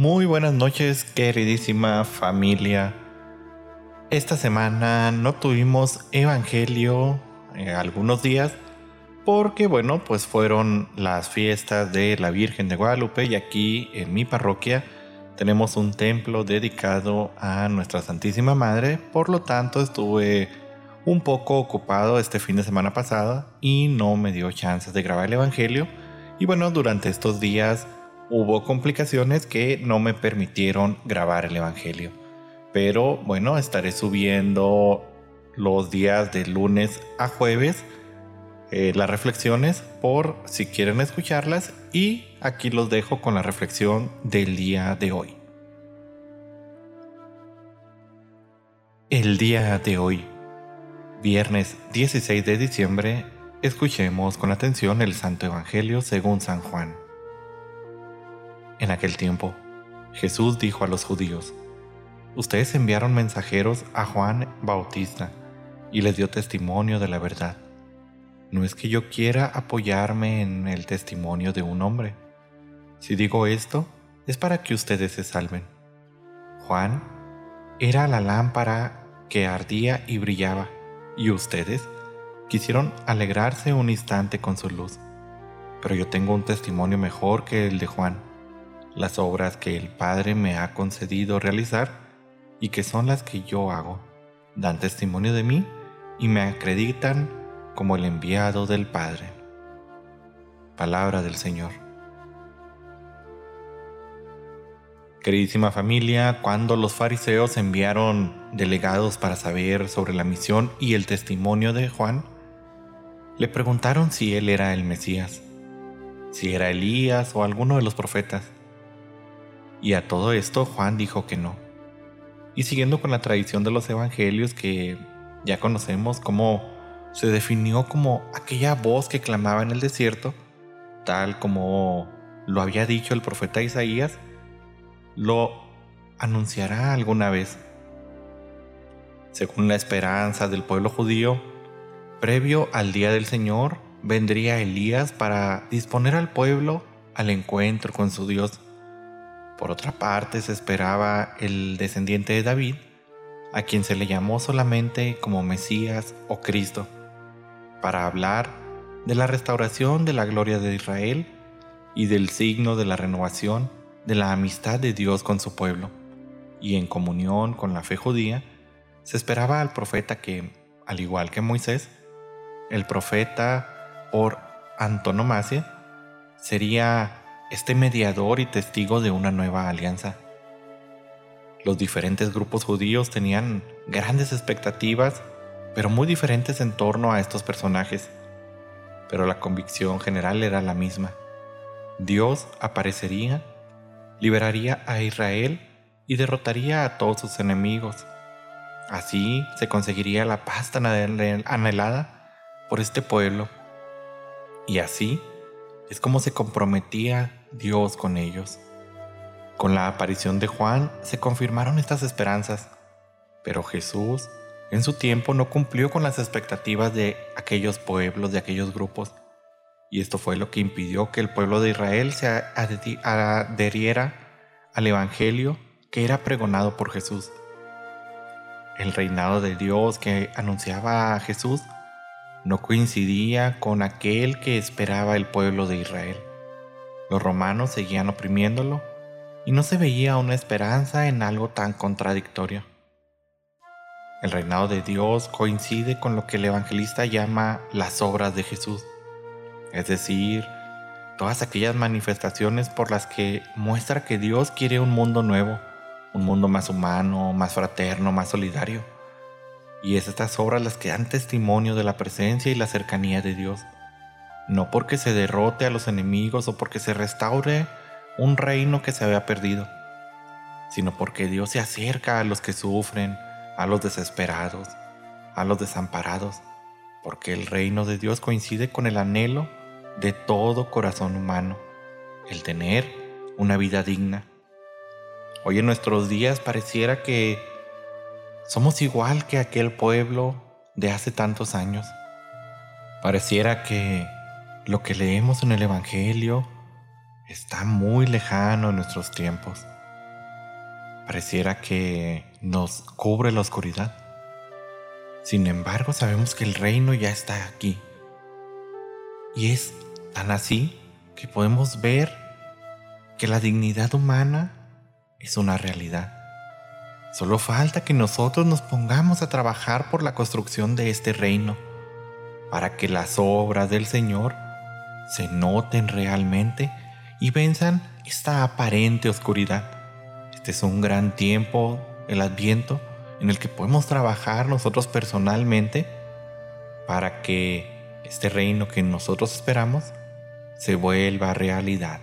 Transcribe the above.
Muy buenas noches, queridísima familia. Esta semana no tuvimos evangelio eh, algunos días porque bueno, pues fueron las fiestas de la Virgen de Guadalupe y aquí en mi parroquia tenemos un templo dedicado a Nuestra Santísima Madre, por lo tanto estuve un poco ocupado este fin de semana pasada y no me dio chance de grabar el evangelio y bueno, durante estos días hubo complicaciones que no me permitieron grabar el Evangelio. Pero bueno, estaré subiendo los días de lunes a jueves eh, las reflexiones por si quieren escucharlas y aquí los dejo con la reflexión del día de hoy. El día de hoy, viernes 16 de diciembre, escuchemos con atención el Santo Evangelio según San Juan. En aquel tiempo, Jesús dijo a los judíos, Ustedes enviaron mensajeros a Juan Bautista y les dio testimonio de la verdad. No es que yo quiera apoyarme en el testimonio de un hombre. Si digo esto, es para que ustedes se salven. Juan era la lámpara que ardía y brillaba, y ustedes quisieron alegrarse un instante con su luz. Pero yo tengo un testimonio mejor que el de Juan las obras que el Padre me ha concedido realizar y que son las que yo hago. Dan testimonio de mí y me acreditan como el enviado del Padre. Palabra del Señor. Queridísima familia, cuando los fariseos enviaron delegados para saber sobre la misión y el testimonio de Juan, le preguntaron si él era el Mesías, si era Elías o alguno de los profetas. Y a todo esto Juan dijo que no. Y siguiendo con la tradición de los evangelios que ya conocemos cómo se definió como aquella voz que clamaba en el desierto, tal como lo había dicho el profeta Isaías, lo anunciará alguna vez. Según la esperanza del pueblo judío, previo al día del Señor, vendría Elías para disponer al pueblo al encuentro con su Dios. Por otra parte, se esperaba el descendiente de David, a quien se le llamó solamente como Mesías o Cristo, para hablar de la restauración de la gloria de Israel y del signo de la renovación de la amistad de Dios con su pueblo. Y en comunión con la fe judía, se esperaba al profeta que, al igual que Moisés, el profeta por antonomasia, sería este mediador y testigo de una nueva alianza. Los diferentes grupos judíos tenían grandes expectativas, pero muy diferentes en torno a estos personajes. Pero la convicción general era la misma. Dios aparecería, liberaría a Israel y derrotaría a todos sus enemigos. Así se conseguiría la paz tan anhelada por este pueblo. Y así es como se comprometía Dios con ellos. Con la aparición de Juan se confirmaron estas esperanzas, pero Jesús en su tiempo no cumplió con las expectativas de aquellos pueblos, de aquellos grupos, y esto fue lo que impidió que el pueblo de Israel se adheriera al Evangelio que era pregonado por Jesús. El reinado de Dios que anunciaba a Jesús no coincidía con aquel que esperaba el pueblo de Israel. Los romanos seguían oprimiéndolo y no se veía una esperanza en algo tan contradictorio. El reinado de Dios coincide con lo que el evangelista llama las obras de Jesús, es decir, todas aquellas manifestaciones por las que muestra que Dios quiere un mundo nuevo, un mundo más humano, más fraterno, más solidario. Y es estas obras las que dan testimonio de la presencia y la cercanía de Dios no porque se derrote a los enemigos o porque se restaure un reino que se había perdido, sino porque Dios se acerca a los que sufren, a los desesperados, a los desamparados, porque el reino de Dios coincide con el anhelo de todo corazón humano, el tener una vida digna. Hoy en nuestros días pareciera que somos igual que aquel pueblo de hace tantos años. Pareciera que lo que leemos en el Evangelio está muy lejano en nuestros tiempos. pareciera que nos cubre la oscuridad. Sin embargo, sabemos que el reino ya está aquí. Y es tan así que podemos ver que la dignidad humana es una realidad. Solo falta que nosotros nos pongamos a trabajar por la construcción de este reino, para que las obras del Señor se noten realmente y venzan esta aparente oscuridad. Este es un gran tiempo, el adviento, en el que podemos trabajar nosotros personalmente para que este reino que nosotros esperamos se vuelva realidad.